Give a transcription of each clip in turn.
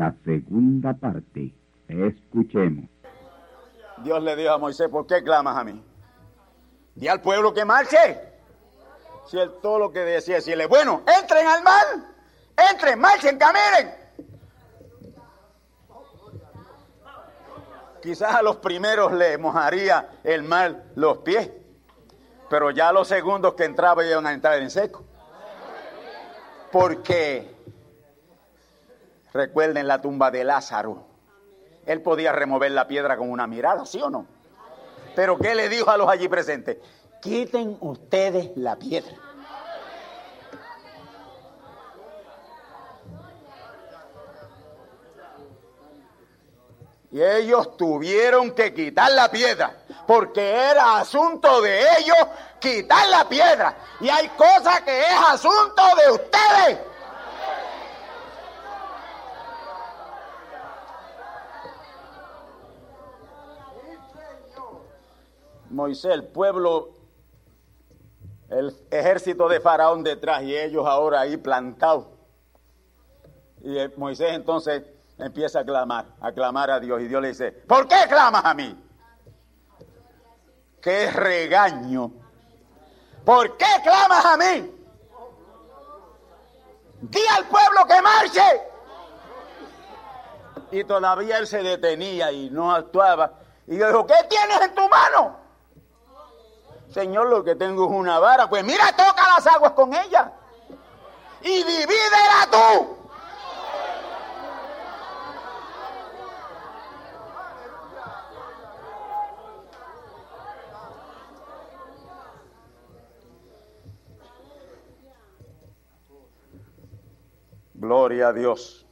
La segunda parte. Escuchemos. Dios le dijo a Moisés, ¿por qué clamas a mí? Di al pueblo que marche. Si él todo lo que decía decirle, bueno, entren al mar, entren, marchen, caminen. Quizás a los primeros le mojaría el mar los pies, pero ya a los segundos que entraban iban a entrar en seco. Porque recuerden la tumba de Lázaro. Él podía remover la piedra con una mirada, ¿sí o no? Pero ¿qué le dijo a los allí presentes? Quiten ustedes la piedra. Y ellos tuvieron que quitar la piedra, porque era asunto de ellos quitar la piedra. Y hay cosas que es asunto de ustedes. Moisés, el pueblo, el ejército de Faraón detrás y ellos ahora ahí plantados. Y eh, Moisés entonces empieza a clamar, a clamar a Dios. Y Dios le dice, ¿por qué clamas a mí? ¡Qué regaño! ¿Por qué clamas a mí? Di al pueblo que marche. Y todavía él se detenía y no actuaba. Y yo dijo, ¿qué tienes en tu mano? Señor, lo que tengo es una vara. Pues mira, toca las aguas con ella. Y divídela tú. Gloria a Dios.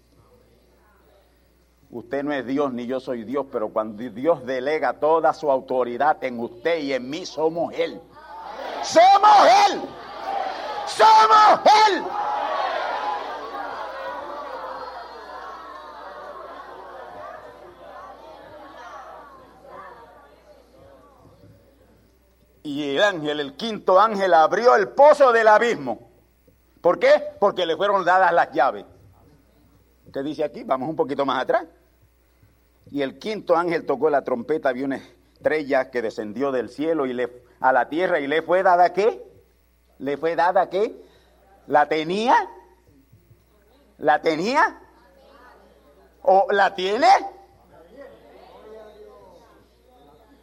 Usted no es Dios ni yo soy Dios, pero cuando Dios delega toda su autoridad en usted y en mí, somos Él. Somos Él. Somos Él. Y el ángel, el quinto ángel, abrió el pozo del abismo. ¿Por qué? Porque le fueron dadas las llaves. ¿Qué dice aquí? Vamos un poquito más atrás. Y el quinto ángel tocó la trompeta, vio una estrella que descendió del cielo y le, a la tierra y le fue dada qué? ¿Le fue dada qué? ¿La tenía? ¿La tenía? ¿O la tiene?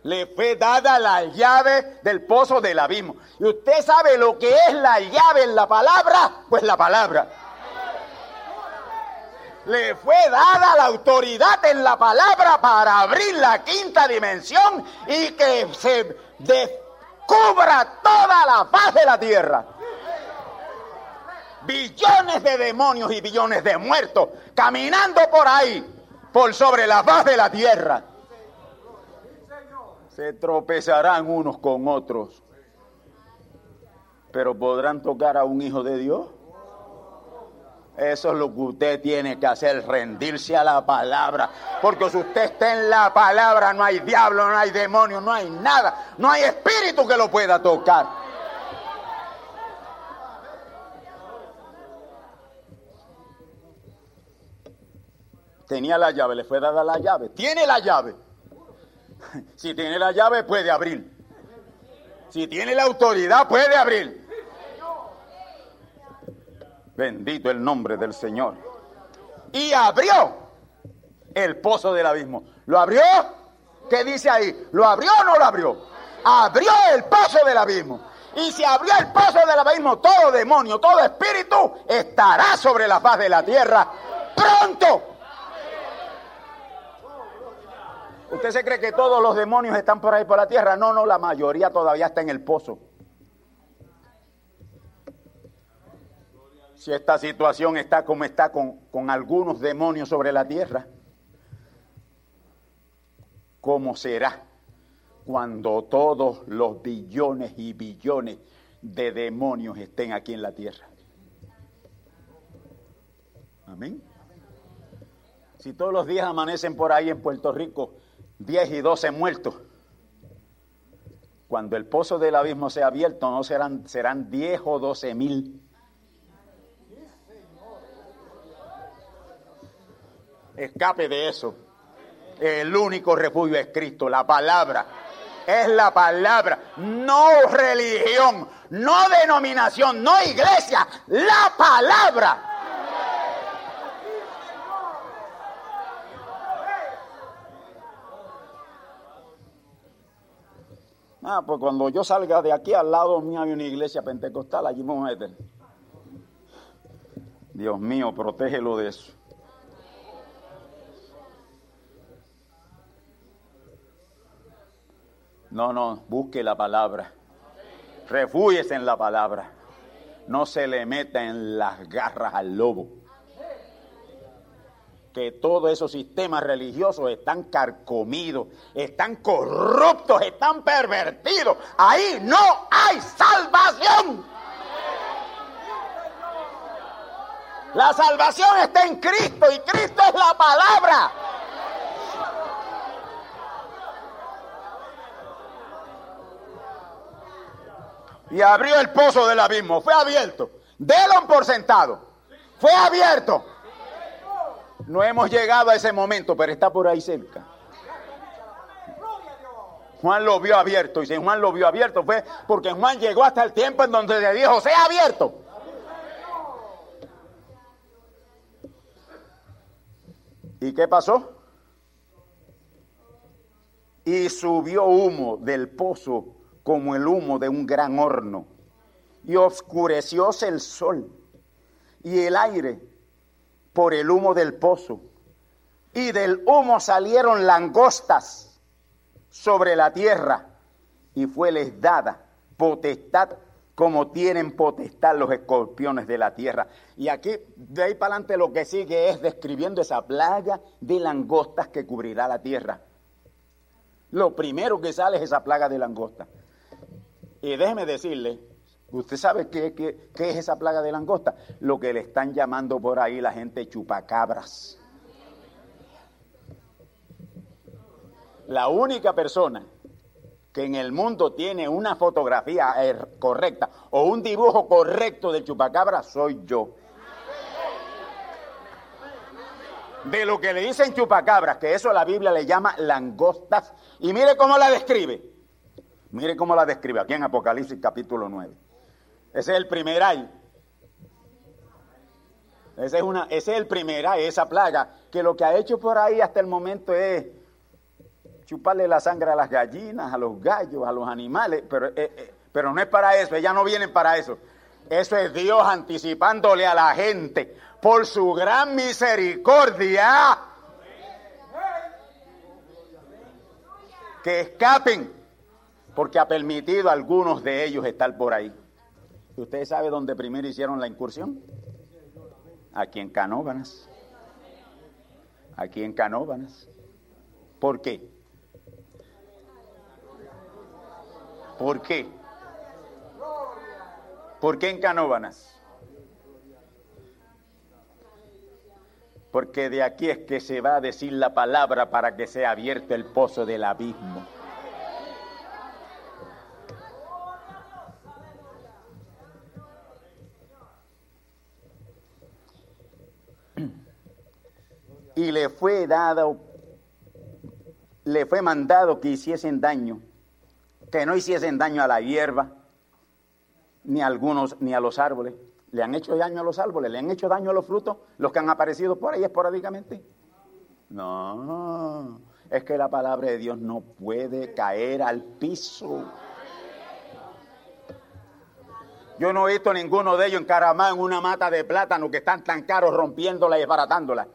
Le fue dada la llave del pozo del abismo. ¿Y usted sabe lo que es la llave en la palabra? Pues la palabra le fue dada la autoridad en la palabra para abrir la quinta dimensión y que se cubra toda la faz de la tierra. Billones de demonios y billones de muertos caminando por ahí, por sobre la faz de la tierra. Se tropezarán unos con otros, pero podrán tocar a un hijo de Dios. Eso es lo que usted tiene que hacer, rendirse a la palabra. Porque si usted está en la palabra, no hay diablo, no hay demonio, no hay nada, no hay espíritu que lo pueda tocar. Tenía la llave, le fue dada la llave. Tiene la llave. Si tiene la llave, puede abrir. Si tiene la autoridad, puede abrir. Bendito el nombre del Señor. Y abrió el pozo del abismo. ¿Lo abrió? ¿Qué dice ahí? ¿Lo abrió o no lo abrió? Abrió el pozo del abismo. Y si abrió el pozo del abismo, todo demonio, todo espíritu estará sobre la faz de la tierra pronto. ¿Usted se cree que todos los demonios están por ahí por la tierra? No, no, la mayoría todavía está en el pozo. Si esta situación está como está con, con algunos demonios sobre la tierra, ¿cómo será cuando todos los billones y billones de demonios estén aquí en la tierra? Amén. Si todos los días amanecen por ahí en Puerto Rico 10 y 12 muertos, cuando el pozo del abismo sea abierto, no serán, serán 10 o 12 mil. Escape de eso. El único refugio es Cristo, la palabra. Es la palabra, no religión, no denominación, no iglesia, la palabra. Ah, pues cuando yo salga de aquí al lado mío hay una iglesia pentecostal, allí vamos a meter. Dios mío, protégelo de eso. No, no, busque la palabra. Refúyese en la palabra. No se le meta en las garras al lobo. Que todos esos sistemas religiosos están carcomidos, están corruptos, están pervertidos. Ahí no hay salvación. La salvación está en Cristo y Cristo es la palabra. Y abrió el pozo del abismo. Fue abierto. Delo por sentado. Fue abierto. No hemos llegado a ese momento, pero está por ahí cerca. Juan lo vio abierto. Y si Juan lo vio abierto fue porque Juan llegó hasta el tiempo en donde le dijo, sea abierto. ¿Y qué pasó? Y subió humo del pozo como el humo de un gran horno, y oscurecióse el sol y el aire por el humo del pozo, y del humo salieron langostas sobre la tierra, y fueles dada potestad como tienen potestad los escorpiones de la tierra. Y aquí, de ahí para adelante, lo que sigue es describiendo esa plaga de langostas que cubrirá la tierra. Lo primero que sale es esa plaga de langostas. Y déjeme decirle, ¿usted sabe qué, es esa plaga de langosta? Lo que le están llamando por ahí la gente chupacabras. La única persona que en el mundo tiene una fotografía er, correcta o un dibujo correcto del chupacabra soy yo. De lo que le dicen chupacabras, que eso la Biblia le llama langostas, y mire cómo la describe. Mire cómo la describe aquí en Apocalipsis capítulo 9. Ese es el primer ay. Ese es, una, ese es el primer ay, esa plaga, que lo que ha hecho por ahí hasta el momento es chuparle la sangre a las gallinas, a los gallos, a los animales, pero, eh, eh, pero no es para eso, ellas no vienen para eso. Eso es Dios anticipándole a la gente por su gran misericordia que escapen porque ha permitido a algunos de ellos estar por ahí. ¿Y usted sabe dónde primero hicieron la incursión? Aquí en Canóbanas. Aquí en Canóbanas. ¿Por qué? ¿Por qué? ¿Por qué en Canóbanas? Porque de aquí es que se va a decir la palabra para que sea abierto el pozo del abismo. Le fue mandado que hiciesen daño, que no hiciesen daño a la hierba, ni a algunos, ni a los árboles. ¿Le han hecho daño a los árboles? ¿Le han hecho daño a los frutos? ¿Los que han aparecido por ahí esporádicamente? No, es que la palabra de Dios no puede caer al piso. Yo no he visto ninguno de ellos encaramado en una mata de plátano que están tan caros rompiéndola y desbaratándola.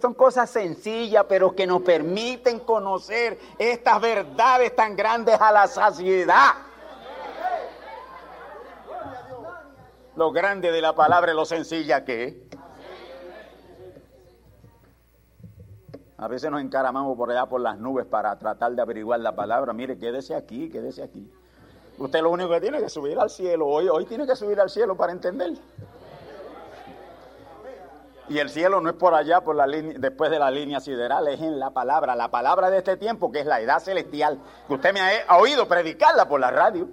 Son cosas sencillas, pero que nos permiten conocer estas verdades tan grandes a la saciedad. Lo grande de la palabra es lo sencilla que es. A veces nos encaramamos por allá por las nubes para tratar de averiguar la palabra. Mire, quédese aquí, quédese aquí. Usted lo único que tiene que subir al cielo. Hoy, hoy tiene que subir al cielo para entender. Y el cielo no es por allá, por la después de la línea sideral, es en la palabra. La palabra de este tiempo, que es la edad celestial, que usted me ha, oído predicarla por la radio.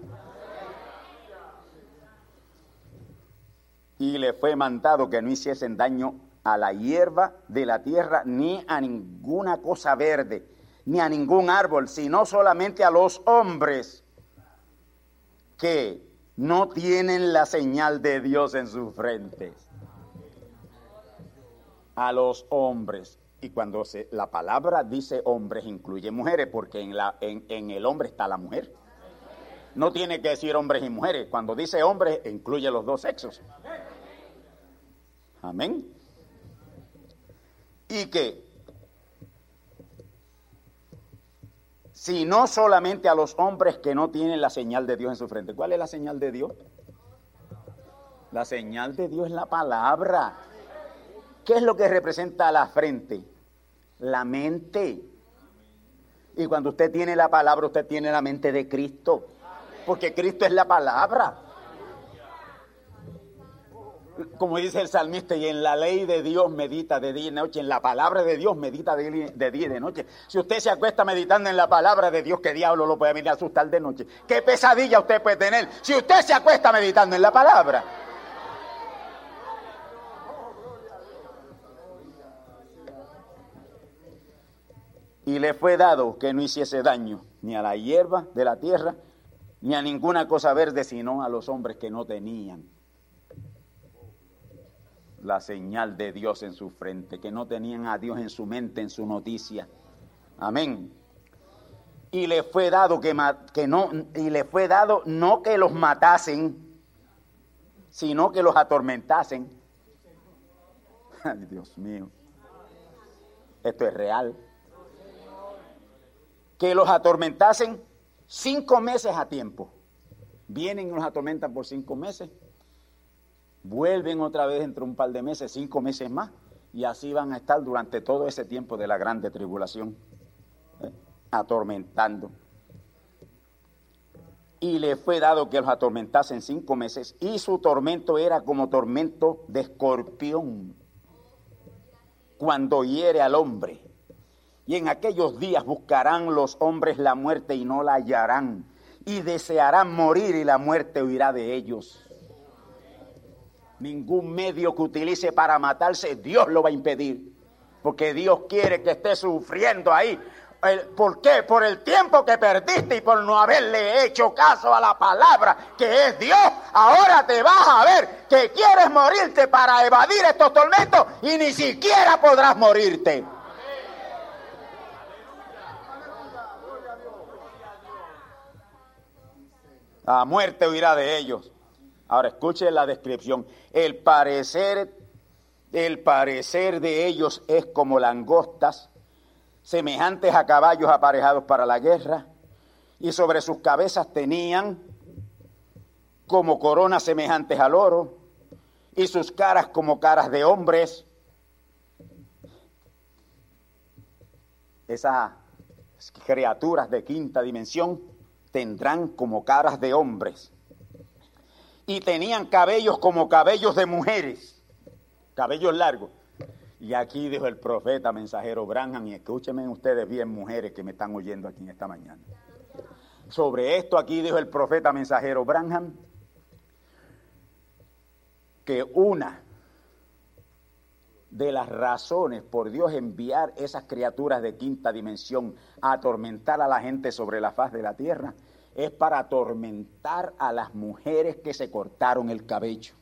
Y le fue mandado que no hiciesen daño a la hierba de la tierra, ni a ninguna cosa verde, ni a ningún árbol, sino solamente a los hombres que no tienen la señal de Dios en sus frentes a los hombres. Y cuando se, la palabra dice hombres, incluye mujeres, porque en, la, en, el hombre está la mujer. No tiene que decir hombres y mujeres. Cuando dice hombres, incluye los dos sexos. Amén. Y que, si no solamente a los hombres que no tienen la señal de Dios en su frente. ¿Cuál es la señal de Dios? La señal de Dios es la palabra. ¿Qué es lo que representa la frente? La mente. Y cuando usted tiene la palabra, usted tiene la mente de Cristo. Porque Cristo es la palabra. Como dice el salmista, y en la ley de Dios medita de día y de noche, en la palabra de Dios medita de día y de noche. Si usted se acuesta meditando en la palabra de Dios, ¿qué diablo lo puede venir a asustar de noche? ¿Qué pesadilla usted puede tener si usted se acuesta meditando en la palabra? Y le fue dado que no hiciese daño ni a la hierba de la tierra, ni a ninguna cosa verde, sino a los hombres que no tenían la señal de Dios en su frente, que no tenían a Dios en su mente, en su noticia. Amén. Y le fue dado que, que no y le fue dado no que los matasen, sino que los atormentasen. Ay, Dios mío. Esto es real que los atormentasen cinco meses a tiempo. Vienen y los atormentan por cinco meses, vuelven otra vez dentro de un par de meses, cinco meses más, y así van a estar durante todo ese tiempo de la grande tribulación, ¿eh? atormentando. Y le fue dado que los atormentasen cinco meses, y su tormento era como tormento de escorpión, cuando hiere al hombre y en aquellos días buscarán los hombres la muerte y no la hallarán. Y desearán morir y la muerte huirá de ellos. Ningún medio que utilice para matarse, Dios lo va a impedir. Porque Dios quiere que esté sufriendo ahí. ¿Por qué? Por el tiempo que perdiste y por no haberle hecho caso a la palabra que es Dios. Ahora te vas a ver que quieres morirte para evadir estos tormentos y ni siquiera podrás morirte. A muerte huirá de ellos. Ahora escuche la descripción. El parecer, el parecer de ellos es como langostas semejantes a caballos aparejados para la guerra, y sobre sus cabezas tenían como coronas semejantes al oro, y sus caras como caras de hombres. Esas criaturas de quinta dimensión tendrán como caras de hombres. Y tenían cabellos como cabellos de mujeres, cabellos largos. Y aquí dijo el profeta mensajero Branham, y escúchenme ustedes bien, mujeres que me están oyendo aquí en esta mañana. Sobre esto aquí dijo el profeta mensajero Branham, que una de las razones por Dios enviar esas criaturas de quinta dimensión a atormentar a la gente sobre la faz de la tierra es para atormentar a las mujeres que se cortaron el cabello.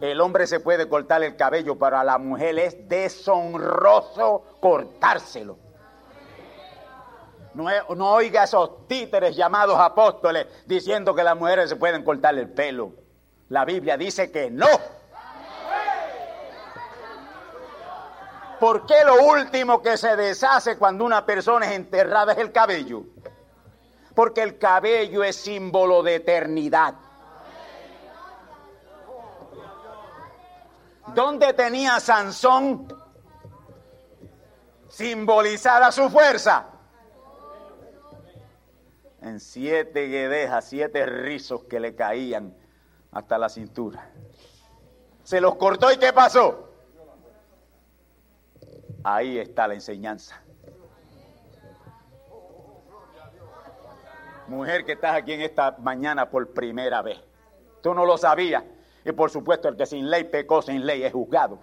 El hombre se puede cortar el cabello, pero a la mujer es deshonroso cortárselo. No, oiga esos títeres llamados apóstoles diciendo que las mujeres se pueden cortar el pelo. La Biblia dice que no. ¿Por qué lo último que se deshace cuando una persona es enterrada es el cabello? Porque el cabello es símbolo de eternidad. ¿Dónde tenía Sansón simbolizada su fuerza? En siete guedejas, siete rizos que le caían hasta la cintura. Se los cortó y ¿qué pasó? Ahí está la enseñanza. Mujer que estás aquí en esta mañana por primera vez. Tú no lo sabías. Y por supuesto, el que sin ley pecó, sin ley es juzgado.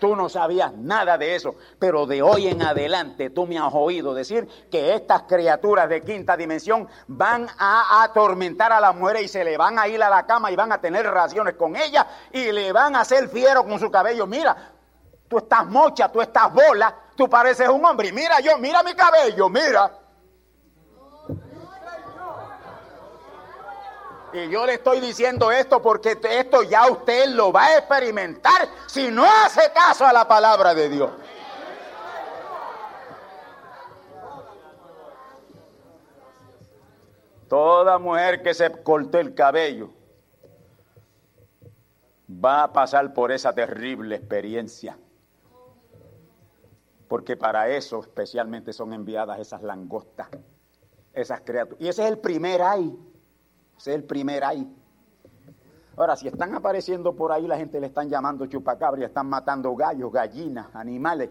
Tú no sabías nada de eso, pero de hoy en adelante tú me has oído decir que estas criaturas de quinta dimensión van a atormentar a las mujeres y se le van a ir a la cama y van a tener relaciones con ella y le van a hacer fiero con su cabello. Mira, tú estás mocha, tú estás bola, tú pareces un hombre. Mira yo, mira mi cabello, mira. Y yo le estoy diciendo esto porque esto ya usted lo va a experimentar si no hace caso a la palabra de Dios. Toda mujer que se cortó el cabello va a pasar por esa terrible experiencia. Porque para eso especialmente son enviadas esas langostas, esas criaturas. Y ese es el primer ay. Ese es el primer ay. Ahora, si están apareciendo por ahí, la gente le están llamando chupacabra, están matando gallos, gallinas, animales.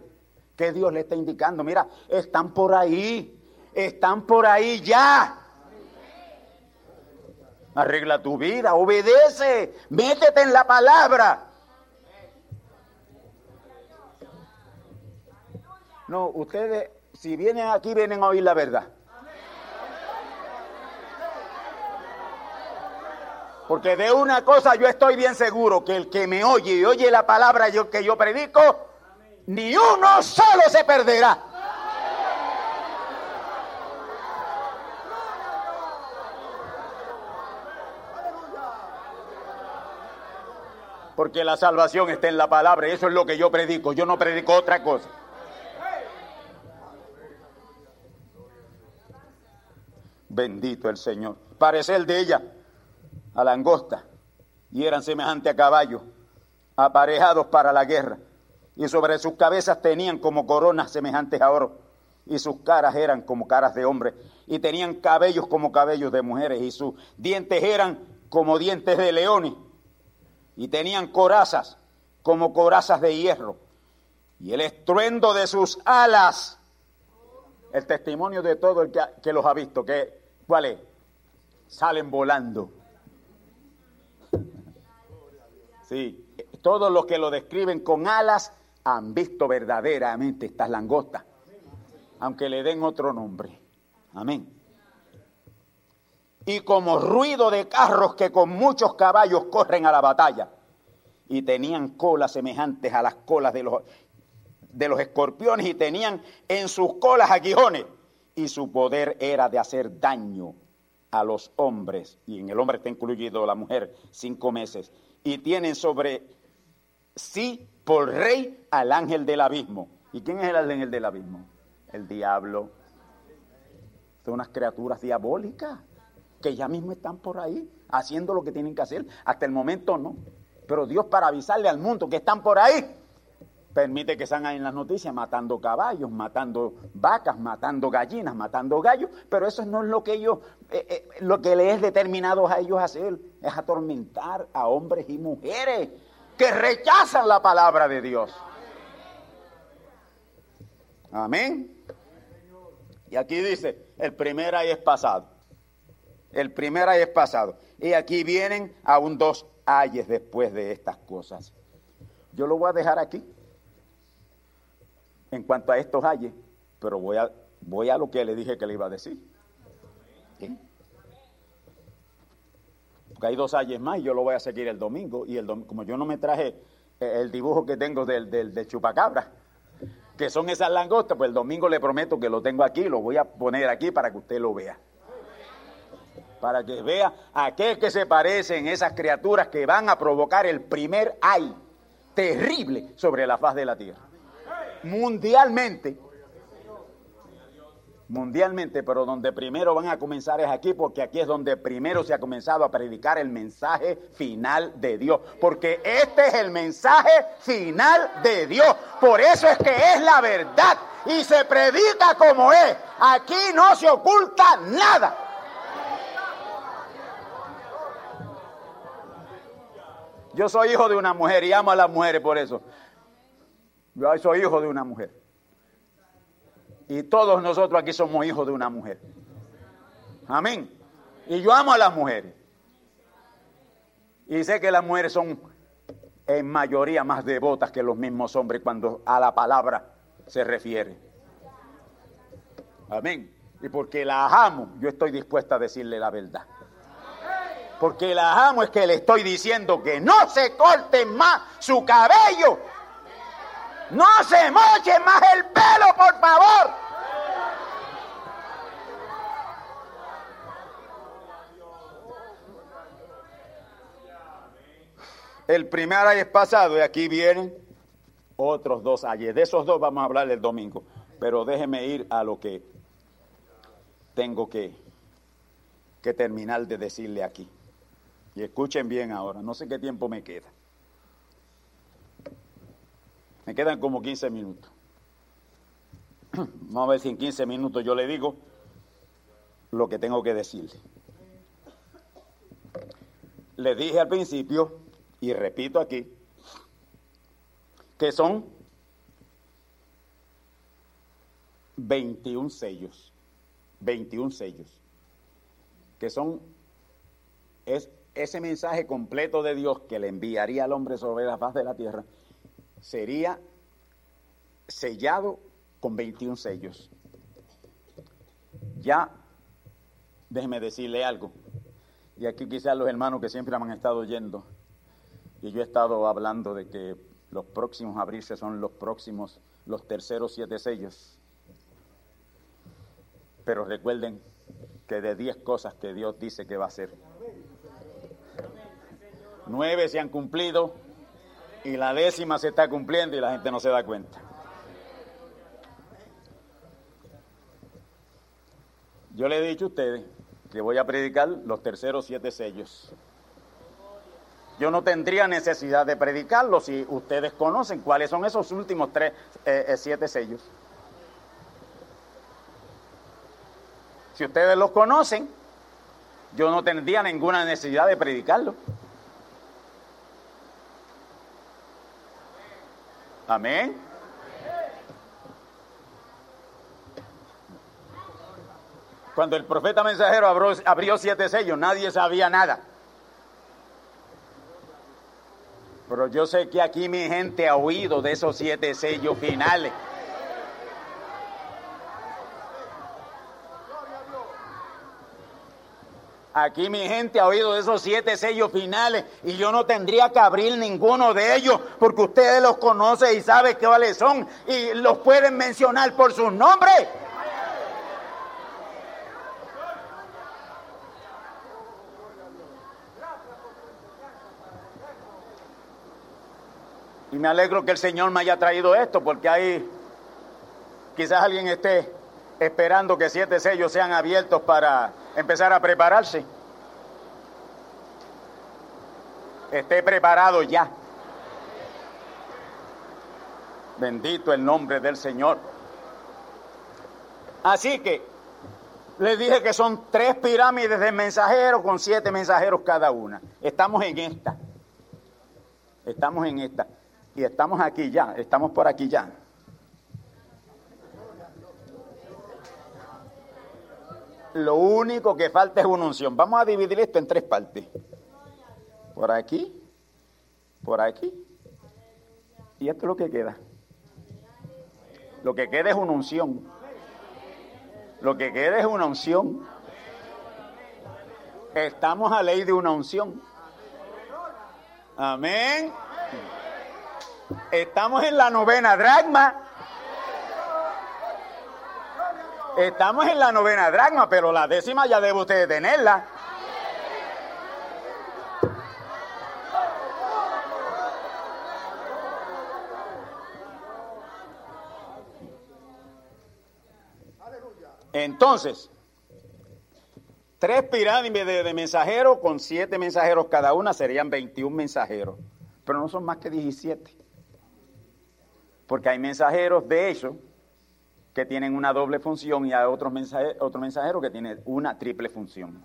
¿Qué Dios le está indicando? Mira, están por ahí, están por ahí ya. Arregla tu vida, obedece, métete en la palabra. No, ustedes, si vienen aquí, vienen a oír la verdad. Porque de una cosa yo estoy bien seguro, que el que me oye y oye la palabra que yo predico, ni uno solo se perderá. Porque la salvación está en la palabra, y eso es lo que yo predico, yo no predico otra cosa. Bendito el Señor. Parece el de ella a langosta y eran semejantes a caballos, aparejados para la guerra, y sobre sus cabezas tenían como coronas semejantes a oro, y sus caras eran como caras de hombres, y tenían cabellos como cabellos de mujeres, y sus dientes eran como dientes de leones, y tenían corazas como corazas de hierro, y el estruendo de sus alas, el testimonio de todo el que, que los ha visto, que, ¿cuál es? Salen volando Sí, todos los que lo describen con alas han visto verdaderamente estas langostas, aunque le den otro nombre. Amén. Y como ruido de carros que con muchos caballos corren a la batalla, y tenían colas semejantes a las colas de los, de los escorpiones, y tenían en sus colas aguijones, y su poder era de hacer daño a los hombres, y en el hombre está incluido la mujer, cinco meses, y tienen sobre sí por rey al ángel del abismo. ¿Y quién es el ángel del abismo? El diablo. Son unas criaturas diabólicas que ya mismo están por ahí haciendo lo que tienen que hacer. Hasta el momento no. Pero Dios para avisarle al mundo que están por ahí, permite que salgan en las noticias matando caballos, matando vacas, matando gallinas, matando gallos, pero eso no es lo que ellos, eh, eh, lo que les es determinado a ellos hacer, es atormentar a hombres y mujeres que rechazan la palabra de Dios. Amén. Y aquí dice, el primer ay es pasado. El primer ay es pasado. Y aquí vienen aún dos ayes después de estas cosas. Yo lo voy a dejar aquí en cuanto a estos ayes, pero voy a, voy a lo que le dije que le iba a decir. Porque hay dos ayes más y yo lo voy a seguir el domingo. Y el como yo no me traje eh, el dibujo que tengo del, del, chupacabra, que son esas langostas, pues el domingo le prometo que lo tengo aquí, lo voy a poner aquí para que usted lo vea. Para que vea aquel que se parece en esas criaturas que van a provocar el primer ay terrible sobre la faz de la tierra mundialmente. Mundialmente, pero donde primero van a comenzar es aquí, porque aquí es donde primero se ha comenzado a predicar el mensaje final de Dios. Porque este es el mensaje final de Dios. Por eso es que es la verdad y se predica como es. Aquí no se oculta nada. Yo soy hijo de una mujer y amo a las mujeres por eso. Yo soy hijo de una mujer. Y todos nosotros aquí somos hijos de una mujer. Amén. Y yo amo a las mujeres. Y sé que las mujeres son en mayoría más devotas que los mismos hombres cuando a la palabra se refiere. Amén. Y porque las amo, yo estoy dispuesta a decirle la verdad. Porque las amo es que le estoy diciendo que no se corte más su cabello no se moche más el pelo, por favor. El primer es pasado y aquí vienen otros dos años. De esos dos vamos a hablar el domingo. Pero déjeme ir a lo que tengo que, que terminar de decirle aquí. Y escuchen bien ahora, no sé qué tiempo me queda. Me quedan como 15 minutos. Vamos a ver si en 15 minutos yo le digo lo que tengo que decirle. Le dije al principio, y repito aquí, que son 21 sellos, 21 sellos, que son es ese mensaje completo de Dios que le enviaría al hombre sobre la faz de la tierra sería sellado con 21 sellos. Ya, déjeme decirle algo, y aquí quizás los hermanos que siempre me han estado oyendo, y yo he estado hablando de que los próximos a abrirse son los próximos, los terceros siete sellos. Pero recuerden que de diez cosas que Dios dice que va a hacer, nueve se han cumplido y la décima se está cumpliendo y la gente no se da cuenta. Yo le he dicho a ustedes que voy a predicar los terceros siete sellos. Yo no tendría necesidad de predicarlo si ustedes conocen cuáles son esos últimos tres, eh, eh, siete sellos. Si ustedes los conocen, yo no tendría ninguna necesidad de predicarlo. Amén. Cuando el profeta mensajero abrió, siete sellos, nadie sabía nada. Pero yo sé que aquí mi gente ha oído de esos siete sellos finales. Aquí mi gente ha oído de esos siete sellos finales y yo no tendría que abrir ninguno de ellos porque ustedes los conocen y saben cuáles son y los pueden mencionar por sus nombres. Y me alegro que el Señor me haya traído esto, porque ahí quizás alguien esté esperando que siete sellos sean abiertos para empezar a prepararse. Esté preparado ya. Bendito el nombre del Señor. Así que les dije que son tres pirámides de mensajeros con siete mensajeros cada una. Estamos en esta. Estamos en esta. Y estamos aquí ya, estamos por aquí ya. Lo único que falta es una unción. Vamos a dividir esto en tres partes. Por aquí, por aquí. Y esto es lo que queda. Lo que queda es una unción. Lo que queda es una unción. Estamos a ley de una unción. Amén. Estamos en la novena dragma. Estamos en la novena dragma, pero la décima ya debe usted tenerla. Entonces, tres pirámides de, de mensajeros con siete mensajeros cada una serían 21 mensajeros, pero no son más que 17. Porque hay mensajeros, de hecho, que tienen una doble función y hay otros mensajeros, otro mensajero que tiene una triple función.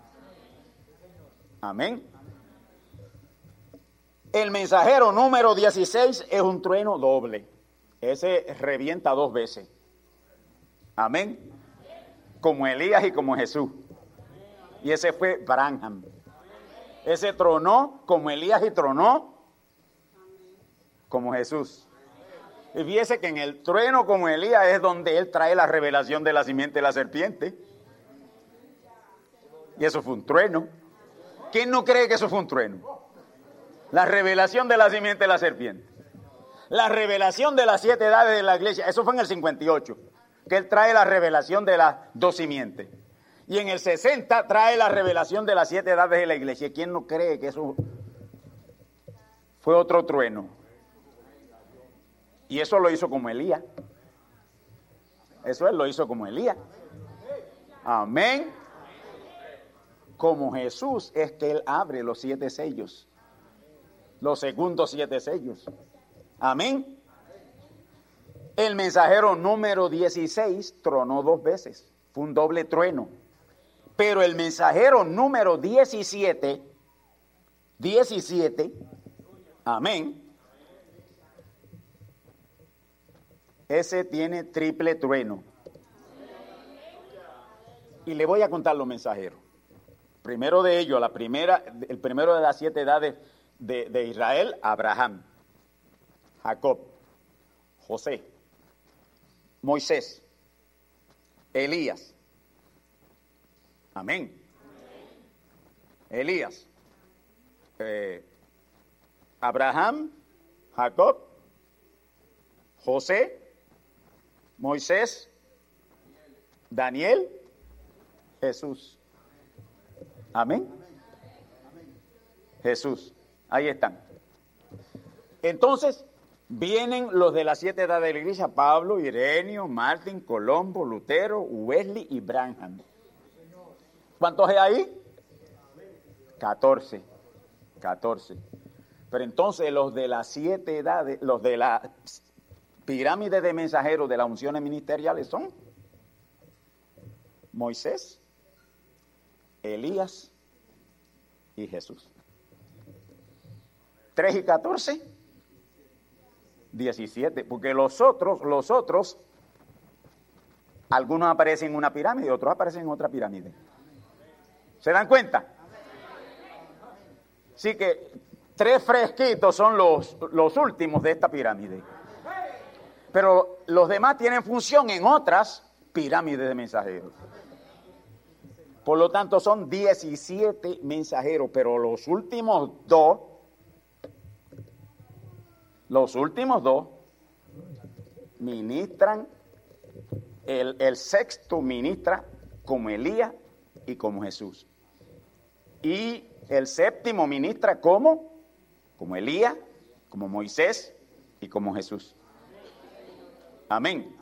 Amén. El mensajero número 16 es un trueno doble. Ese revienta dos veces. Amén. Como Elías y como Jesús. Y ese fue Branham. Ese tronó como Elías y tronó como Jesús. Y fíjese que en el trueno como Elías es donde él trae la revelación de la simiente de la serpiente. Y eso fue un trueno. ¿Quién no cree que eso fue un trueno? La revelación de la simiente de la serpiente. La revelación de las siete edades de la iglesia. Eso fue en el 58. Que él trae la revelación de las dos simientes. Y en el 60 trae la revelación de las siete edades de la iglesia. ¿Quién no cree que eso fue otro trueno? Y eso lo hizo como Elías. Eso él lo hizo como Elías. Amén. Como Jesús es que él abre los siete sellos. Los segundos siete sellos. Amén. El mensajero número 16 tronó dos veces. Fue un doble trueno. Pero el mensajero número 17, 17, amén, ese tiene triple trueno. Y le voy a contar los mensajeros. Primero de ellos, la primera, el primero de las siete edades de, Israel, Abraham, Jacob, José, Moisés, Elías. Amén. Elías, eh, Abraham, Jacob, José, Moisés, Daniel, Jesús. Amén. Jesús. Ahí están. Entonces, vienen los de las siete edades de la iglesia, Pablo, Irenio, Martín, Colombo, Lutero, Wesley y Branham. ¿Cuántos hay ahí? 14. 14. Pero entonces los de las siete edades, los de la pirámide de mensajeros de las unciones ministeriales son Moisés, Elías y Jesús. 3 y 14, 17, porque los otros, los otros, algunos aparecen en una pirámide, otros aparecen en otra pirámide. ¿Se dan cuenta? Así que tres fresquitos son los, los últimos de esta pirámide. Pero los demás tienen función en otras pirámides de mensajeros. Por lo tanto, son 17 mensajeros, pero los últimos dos, los últimos dos, ministran, el, sexto ministra como Elías y como Jesús. Y el séptimo ministra como, como Elías, como Moisés y como Jesús. Amén.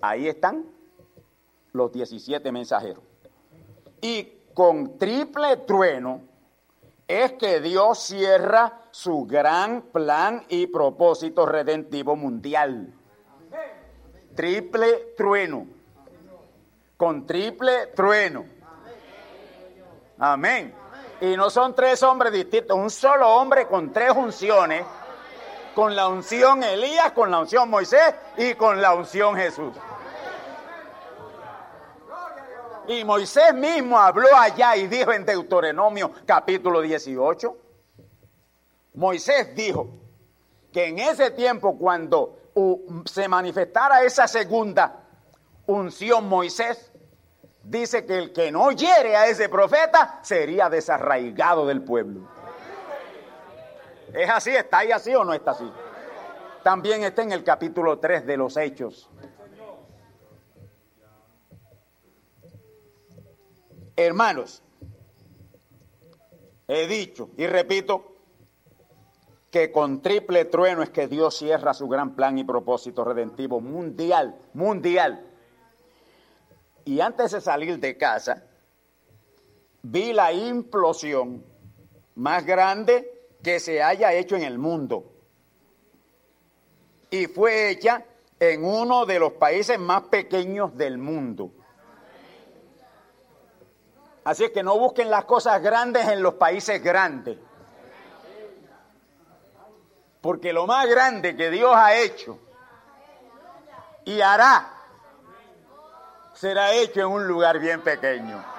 Ahí están los 17 mensajeros. Y con triple trueno es que Dios cierra su gran plan y propósito redentivo mundial. Triple trueno. Con triple trueno. Amén. Y no son tres hombres distintos, un solo hombre con tres unciones. Con la unción Elías, con la unción Moisés y con la unción Jesús. Y Moisés mismo habló allá y dijo en Deuteronomio capítulo 18. Moisés dijo que en ese tiempo cuando se manifestara esa segunda unción Moisés, dice que el que no hiere a ese profeta sería desarraigado del pueblo. ¿Es así? ¿Está ahí así o no está así? También está en el capítulo 3 de los Hechos. Hermanos, he dicho y repito que con triple trueno es que Dios cierra su gran plan y propósito redentivo mundial, mundial. Y antes de salir de casa, vi la implosión más grande que se haya hecho en el mundo. Y fue hecha en uno de los países más pequeños del mundo. Así es que no busquen las cosas grandes en los países grandes. Porque lo más grande que Dios ha hecho y hará será hecho en un lugar bien pequeño.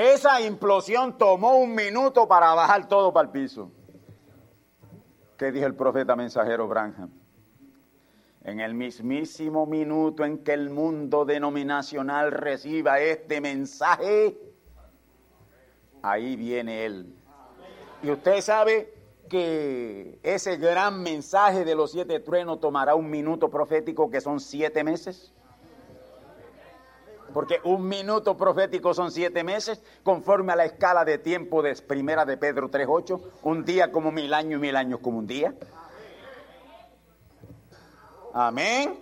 Esa implosión tomó un minuto para bajar todo para el piso. ¿Qué dijo el profeta mensajero Branham? en el mismísimo minuto en que el mundo denominacional reciba este mensaje, ahí viene Él. Y usted sabe que ese gran mensaje de los siete truenos tomará un minuto profético que son siete meses. Porque un minuto profético son siete meses, conforme a la escala de tiempo de primera de Pedro 3.8, un día como mil años y mil años como un día. Amén.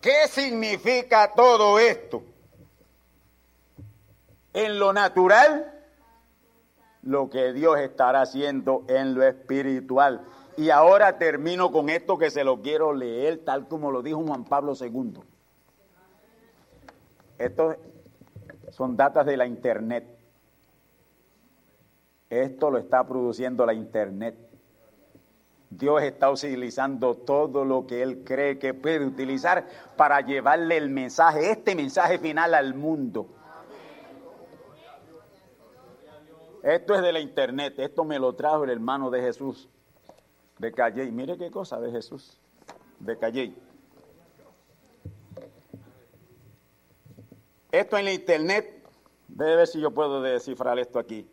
¿Qué significa todo esto? En lo natural, lo que Dios estará haciendo en lo espiritual. Y ahora termino con esto que se lo quiero leer tal como lo dijo Juan Pablo II. Estos son datas de la internet. Esto lo está produciendo la internet. Dios está utilizando todo lo que Él cree que puede utilizar para llevarle el mensaje, este mensaje final al mundo. Esto es de la internet, esto me lo trajo el hermano de Jesús, de Calley. Mire qué cosa de Jesús, de Calley. Esto en la internet, debe ver si yo puedo descifrar esto aquí.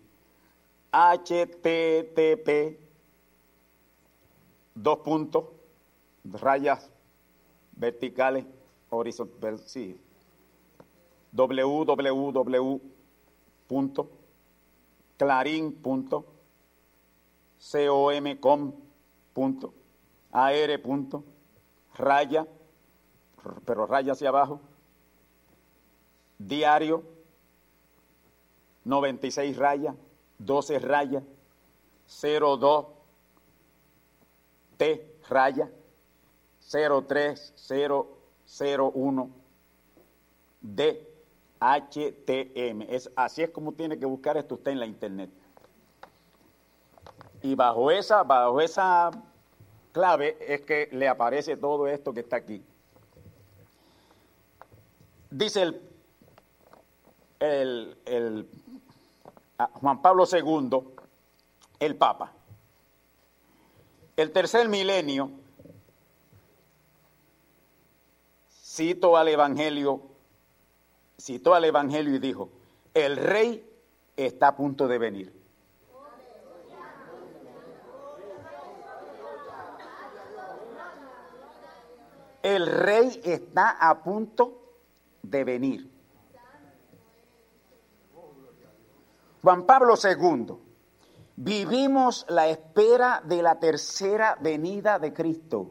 HTTP dos puntos, rayas verticales, horizontales, sí, www.clarin.com.ar. raya, pero raya hacia abajo, diario, 96 rayas, 12 rayas, 02 T raya 03001 DHTM. Es, así es como tiene que buscar esto usted en la internet. Y bajo esa, bajo esa clave es que le aparece todo esto que está aquí. Dice el, el, el ah, Juan Pablo II, el Papa. El tercer milenio, cito al Evangelio, citó al Evangelio y dijo, el rey está a punto de venir. El rey está a punto de venir. Juan Pablo II, vivimos la espera de la tercera venida de Cristo.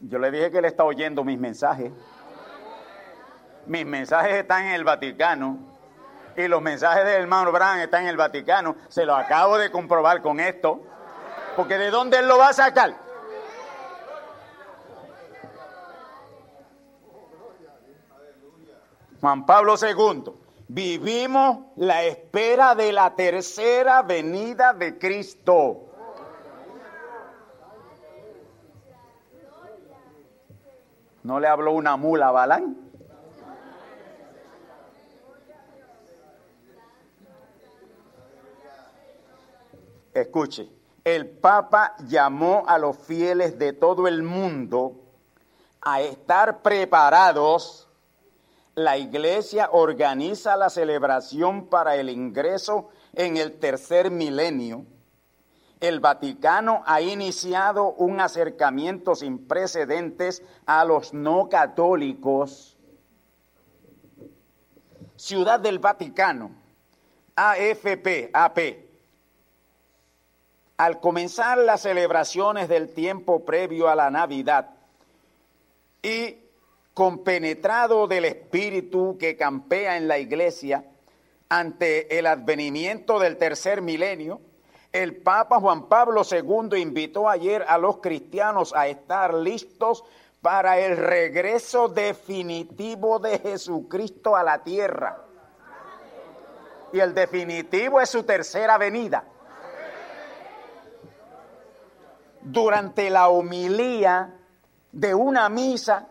Yo le dije que él está oyendo mis mensajes. Mis mensajes están en el Vaticano y los mensajes del hermano Bran están en el Vaticano. Se lo acabo de comprobar con esto. Porque ¿de dónde él lo va a sacar? Juan Pablo II, vivimos la espera de la tercera venida de Cristo. ¿No le habló una mula a Balán? Escuche, el Papa llamó a los fieles de todo el mundo a estar preparados. La iglesia organiza la celebración para el ingreso en el tercer milenio. El Vaticano ha iniciado un acercamiento sin precedentes a los no católicos. Ciudad del Vaticano, AFP, AP, al comenzar las celebraciones del tiempo previo a la Navidad y compenetrado del espíritu que campea en la iglesia ante el advenimiento del tercer milenio, el Papa Juan Pablo II invitó ayer a los cristianos a estar listos para el regreso definitivo de Jesucristo a la tierra. Y el definitivo es su tercera venida. Durante la homilía de una misa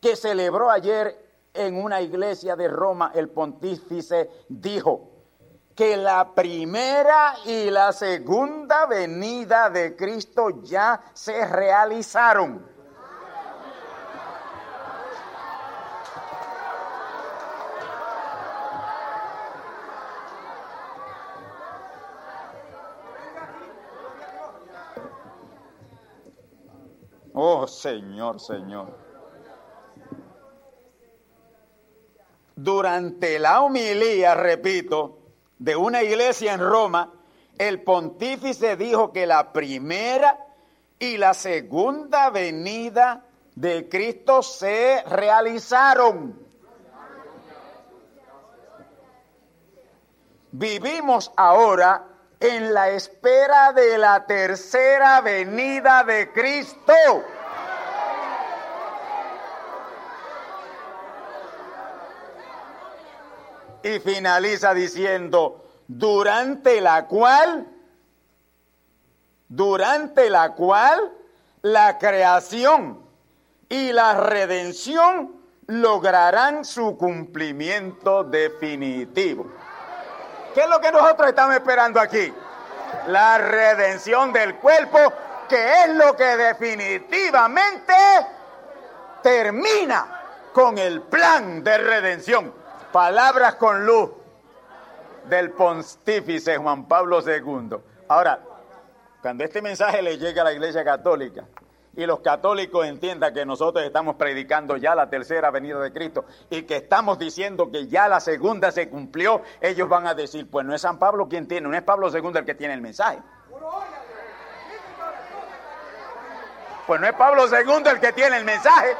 que celebró ayer en una iglesia de Roma, el pontífice dijo que la primera y la segunda venida de Cristo ya se realizaron. Señor, Señor. Durante la homilía, repito, de una iglesia en Roma, el pontífice dijo que la primera y la segunda venida de Cristo se realizaron. Vivimos ahora en la espera de la tercera venida de Cristo. Y finaliza diciendo, durante la cual, durante la cual la creación y la redención lograrán su cumplimiento definitivo. ¿Qué es lo que nosotros estamos esperando aquí? La redención del cuerpo, que es lo que definitivamente termina con el plan de redención. Palabras con luz del pontífice Juan Pablo II. Ahora, cuando este mensaje le llegue a la Iglesia Católica, y los católicos entiendan que nosotros estamos predicando ya la tercera venida de Cristo y que estamos diciendo que ya la segunda se cumplió, ellos van a decir, pues no es San Pablo quien tiene, no es Pablo II el que tiene el mensaje. Pues no es Pablo II el que tiene el mensaje.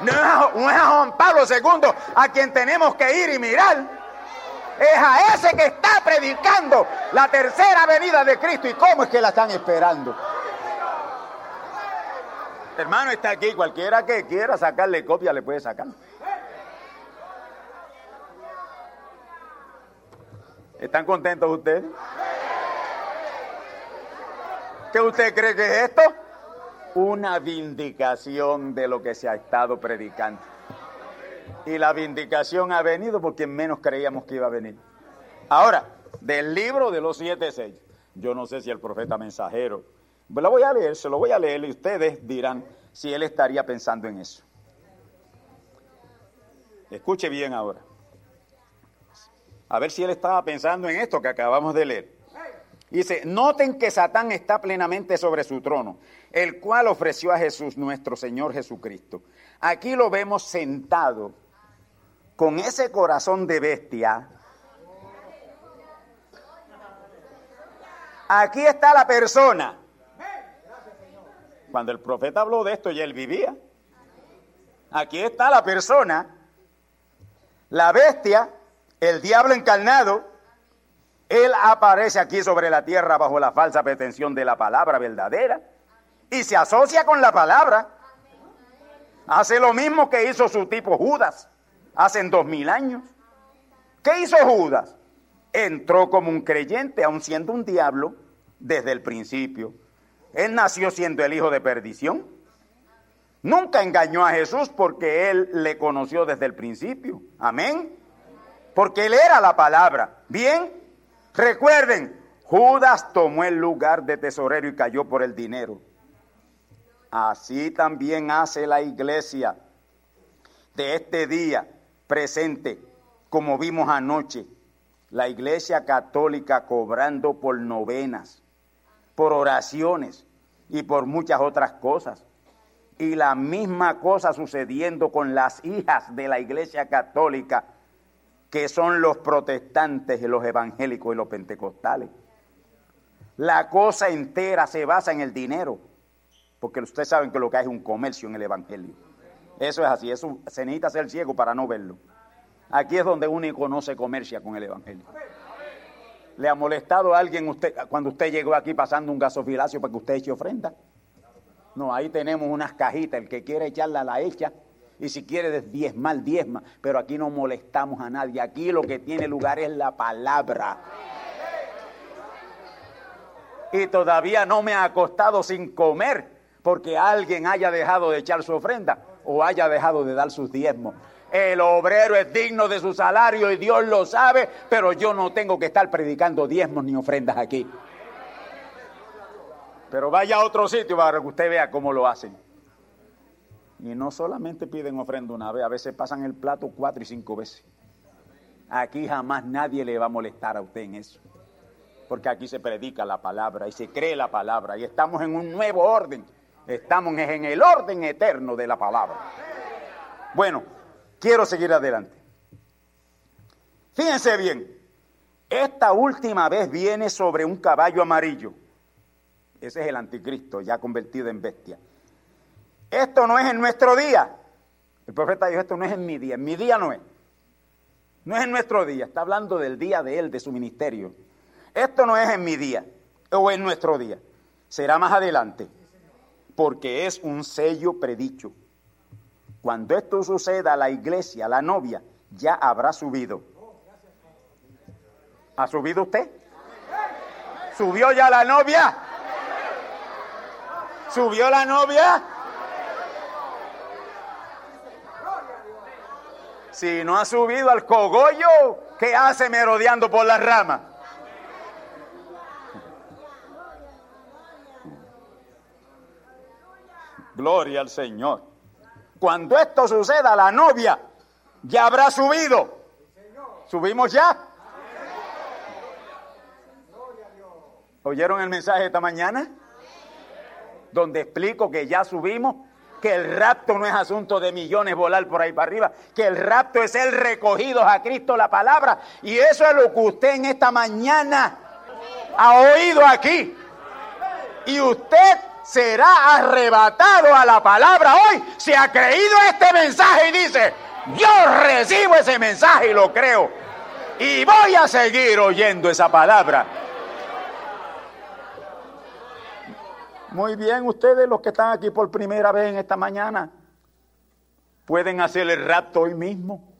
No es, a Juan Pablo II a quien tenemos que ir y mirar. Es a ese que está predicando la tercera venida de Cristo. ¿Y cómo es que la están esperando? Hermano, está aquí. Cualquiera que quiera sacarle copia le puede sacar. ¿Están contentos ustedes? ¿Qué usted cree que es esto? Una vindicación de lo que se ha estado predicando. Y la vindicación ha venido porque menos creíamos que iba a venir. Ahora, del libro de los siete sellos. Yo no sé si el profeta mensajero la voy a leer, se lo voy a leer y ustedes dirán si él estaría pensando en eso. Escuche bien ahora. A ver si él estaba pensando en esto que acabamos de leer. Dice, noten que Satán está plenamente sobre su trono, el cual ofreció a Jesús, nuestro Señor Jesucristo. Aquí lo vemos sentado con ese corazón de bestia. Aquí está la persona. Cuando el profeta habló de esto, ya él vivía. Aquí está la persona, la bestia, el diablo encarnado, él aparece aquí sobre la tierra bajo la falsa pretensión de la palabra verdadera y se asocia con la palabra. Hace lo mismo que hizo su tipo Judas hace dos mil años. ¿Qué hizo Judas? Entró como un creyente, aun siendo un diablo, desde el principio. Él nació siendo el hijo de perdición. Nunca engañó a Jesús porque él le conoció desde el principio. Amén. Porque él era la palabra. Bien, Recuerden, Judas tomó el lugar de tesorero y cayó por el dinero. Así también hace la iglesia de este día presente, como vimos anoche, la iglesia católica cobrando por novenas, por oraciones y por muchas otras cosas. Y la misma cosa sucediendo con las hijas de la iglesia católica que son los protestantes y los evangélicos y los pentecostales. La cosa entera se basa en el dinero, porque ustedes saben que lo que hay es un comercio en el evangelio. Eso es así, eso se necesita ser ciego para no verlo. Aquí es donde uno conoce comercia con el evangelio. ¿Le ha molestado a alguien usted cuando usted llegó aquí pasando un gasofilacio para que usted eche ofrenda? No, ahí tenemos unas cajitas, el que quiere echarla la echa y si quiere diezmar, diezma. Pero aquí no molestamos a nadie. Aquí lo que tiene lugar es la palabra. Y todavía no me ha acostado sin comer porque alguien haya dejado de echar su ofrenda o haya dejado de dar sus diezmos. El obrero es digno de su salario y Dios lo sabe, pero yo no tengo que estar predicando diezmos ni ofrendas aquí. Pero vaya a otro sitio para que usted vea cómo lo hacen. Y no solamente piden ofrenda una vez, a veces pasan el plato cuatro y cinco veces. Aquí jamás nadie le va a molestar a usted en eso. Porque aquí se predica la palabra y se cree la palabra. Y estamos en un nuevo orden. Estamos en el orden eterno de la palabra. Bueno, quiero seguir adelante. Fíjense bien. Esta última vez viene sobre un caballo amarillo. Ese es el anticristo ya convertido en bestia. Esto no es en nuestro día. El profeta dijo, esto no es en mi día, en mi día no es. No es en nuestro día, está hablando del día de él, de su ministerio. Esto no es en mi día o en nuestro día, será más adelante, porque es un sello predicho. Cuando esto suceda, la iglesia, la novia, ya habrá subido. ¿Ha subido usted? ¿Subió ya la novia? ¿Subió la novia? Si no ha subido al cogollo, ¿qué hace merodeando por las ramas? Gloria al Señor. Cuando esto suceda, la novia ya habrá subido. ¿Subimos ya? ¿Oyeron el mensaje esta mañana? Donde explico que ya subimos que el rapto no es asunto de millones volar por ahí para arriba, que el rapto es el recogido a Cristo la palabra. Y eso es lo que usted en esta mañana ha oído aquí. Y usted será arrebatado a la palabra hoy si ha creído este mensaje y dice, yo recibo ese mensaje y lo creo. Y voy a seguir oyendo esa palabra. Muy bien, ustedes los que están aquí por primera vez en esta mañana, pueden hacer el rapto hoy mismo.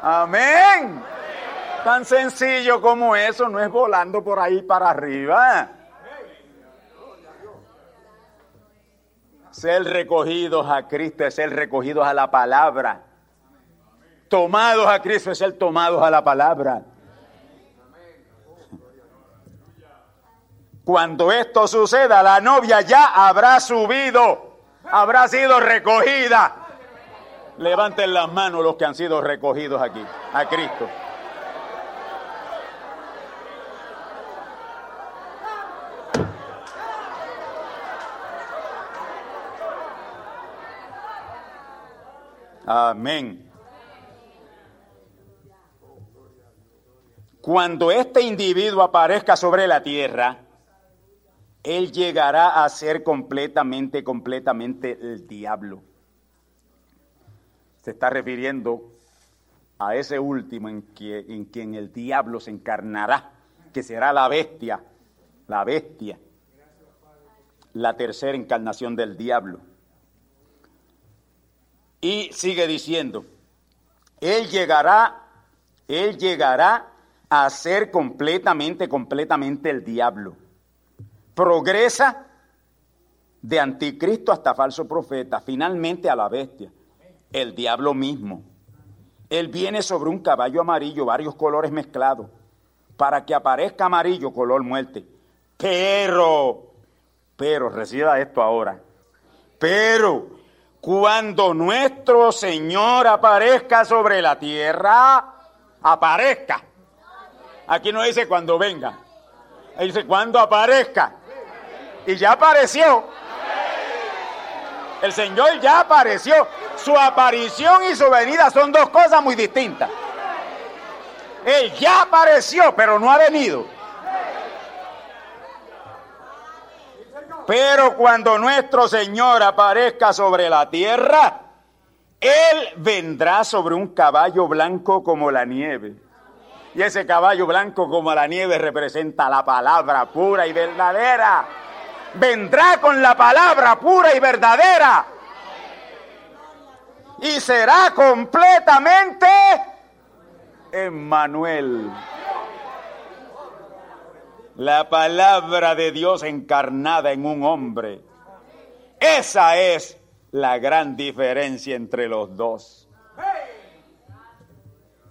Amén. Tan sencillo como eso, no es volando por ahí para arriba. Ser recogidos a Cristo es ser recogidos a la palabra. Tomados a Cristo es ser tomados a la palabra. Cuando esto suceda, la novia ya habrá subido, habrá sido recogida. Levanten las manos los que han sido recogidos aquí, a Cristo. Amén. Cuando este individuo aparezca sobre la tierra, él llegará a ser completamente, completamente el diablo. Se está refiriendo a ese último en, en quien el diablo se encarnará, que será la bestia, la bestia, la tercera encarnación del diablo. Y sigue diciendo, Él llegará, Él llegará a ser completamente, completamente el diablo. Progresa de anticristo hasta falso profeta, finalmente a la bestia, el diablo mismo. Él viene sobre un caballo amarillo, varios colores mezclados, para que aparezca amarillo, color muerte. Pero, pero, reciba esto ahora, pero cuando nuestro Señor aparezca sobre la tierra, aparezca. Aquí no dice cuando venga, dice cuando aparezca. Y ya apareció. El Señor ya apareció. Su aparición y su venida son dos cosas muy distintas. Él ya apareció, pero no ha venido. Pero cuando nuestro Señor aparezca sobre la tierra, Él vendrá sobre un caballo blanco como la nieve. Y ese caballo blanco como la nieve representa la palabra pura y verdadera. Vendrá con la palabra pura y verdadera. Y será completamente Emmanuel la palabra de Dios encarnada en un hombre. Esa es la gran diferencia entre los dos.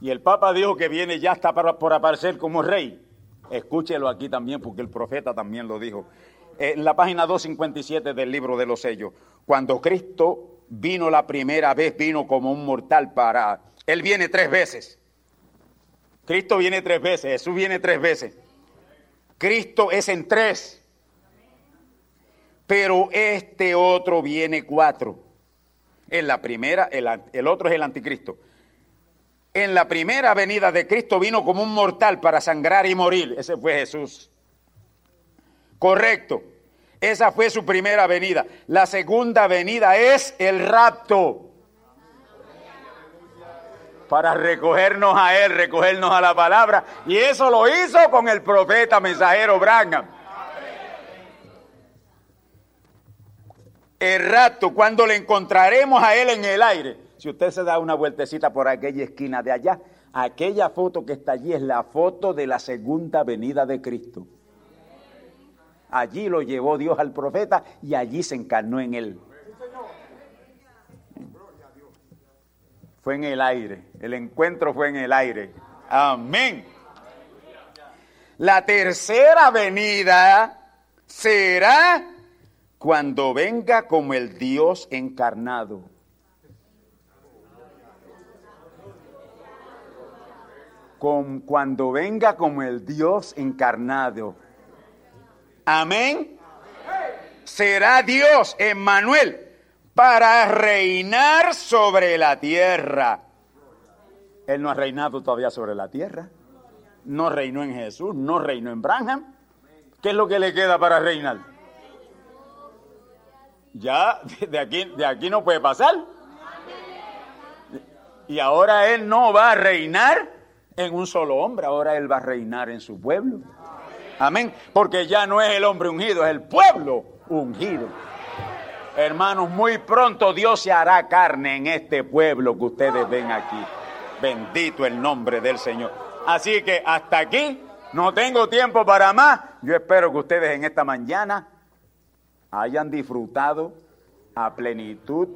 Y el Papa dijo que viene ya está por aparecer como rey. Escúchelo aquí también porque el profeta también lo dijo. En la página 257 del libro de los sellos, cuando Cristo vino la primera vez, vino como un mortal para... Él viene tres veces. Cristo viene tres veces, Jesús viene tres veces. Cristo es en tres, pero este otro viene cuatro. En la primera, el, otro es el anticristo. En la primera venida de Cristo vino como un mortal para sangrar y morir. Ese fue Jesús. Correcto. Esa fue su primera venida. La segunda venida es el rapto para recogernos a Él, recogernos a la palabra. Y eso lo hizo con el profeta mensajero Branham. El rato, cuando le encontraremos a Él en el aire, si usted se da una vueltecita por aquella esquina de allá, aquella foto que está allí es la foto de la segunda venida de Cristo. Allí lo llevó Dios al profeta y allí se encarnó en él. fue en el aire. El encuentro fue en el aire. Amén. La tercera venida será cuando venga como el Dios encarnado. Con, cuando venga como el Dios encarnado. Amén. Será Dios, Emmanuel, para reinar sobre la tierra. Él no ha reinado todavía sobre la tierra. No reinó en Jesús, no reinó en Branham. ¿Qué es lo que le queda para reinar? Ya de aquí, de aquí no puede pasar. Y ahora Él no va a reinar en un solo hombre, ahora Él va a reinar en su pueblo. Amén. Porque ya no es el hombre ungido, es el pueblo ungido. Hermanos, muy pronto Dios se hará carne en este pueblo que ustedes ven aquí. Bendito el nombre del Señor. Así que hasta aquí, no tengo tiempo para más. Yo espero que ustedes en esta mañana hayan disfrutado a plenitud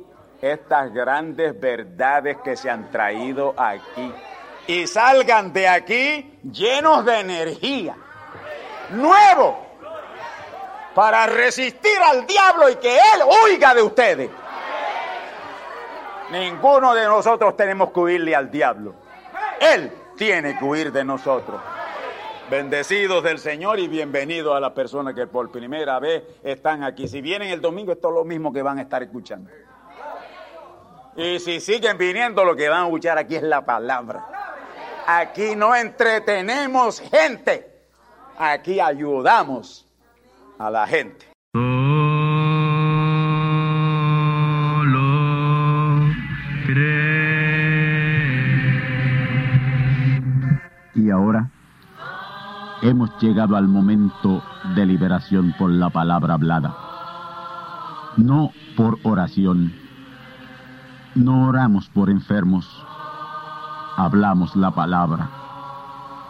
estas grandes verdades que se han traído aquí. Y salgan de aquí llenos de energía. Nuevo para resistir al diablo y que él oiga de ustedes. Ninguno de nosotros tenemos que huirle al diablo. Él tiene que huir de nosotros. Bendecidos del Señor y bienvenidos a las personas que por primera vez están aquí. Si vienen el domingo, esto es lo mismo que van a estar escuchando. Y si siguen viniendo, lo que van a escuchar aquí es la palabra. Aquí no entretenemos gente. Aquí ayudamos a la gente. Y ahora hemos llegado al momento de liberación por la palabra hablada. No por oración. No oramos por enfermos. Hablamos la palabra.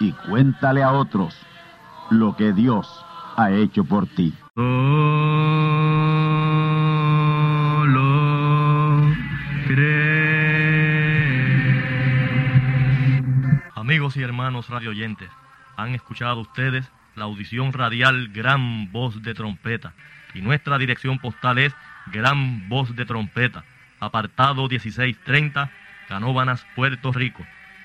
y cuéntale a otros lo que Dios ha hecho por ti. Amigos y hermanos radioyentes, han escuchado ustedes la audición radial Gran Voz de Trompeta. Y nuestra dirección postal es Gran Voz de Trompeta, apartado 1630, Canóbanas, Puerto Rico,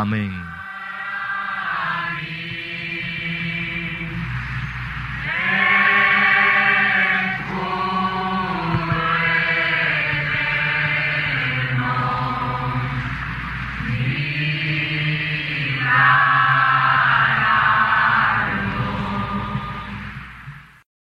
Amén.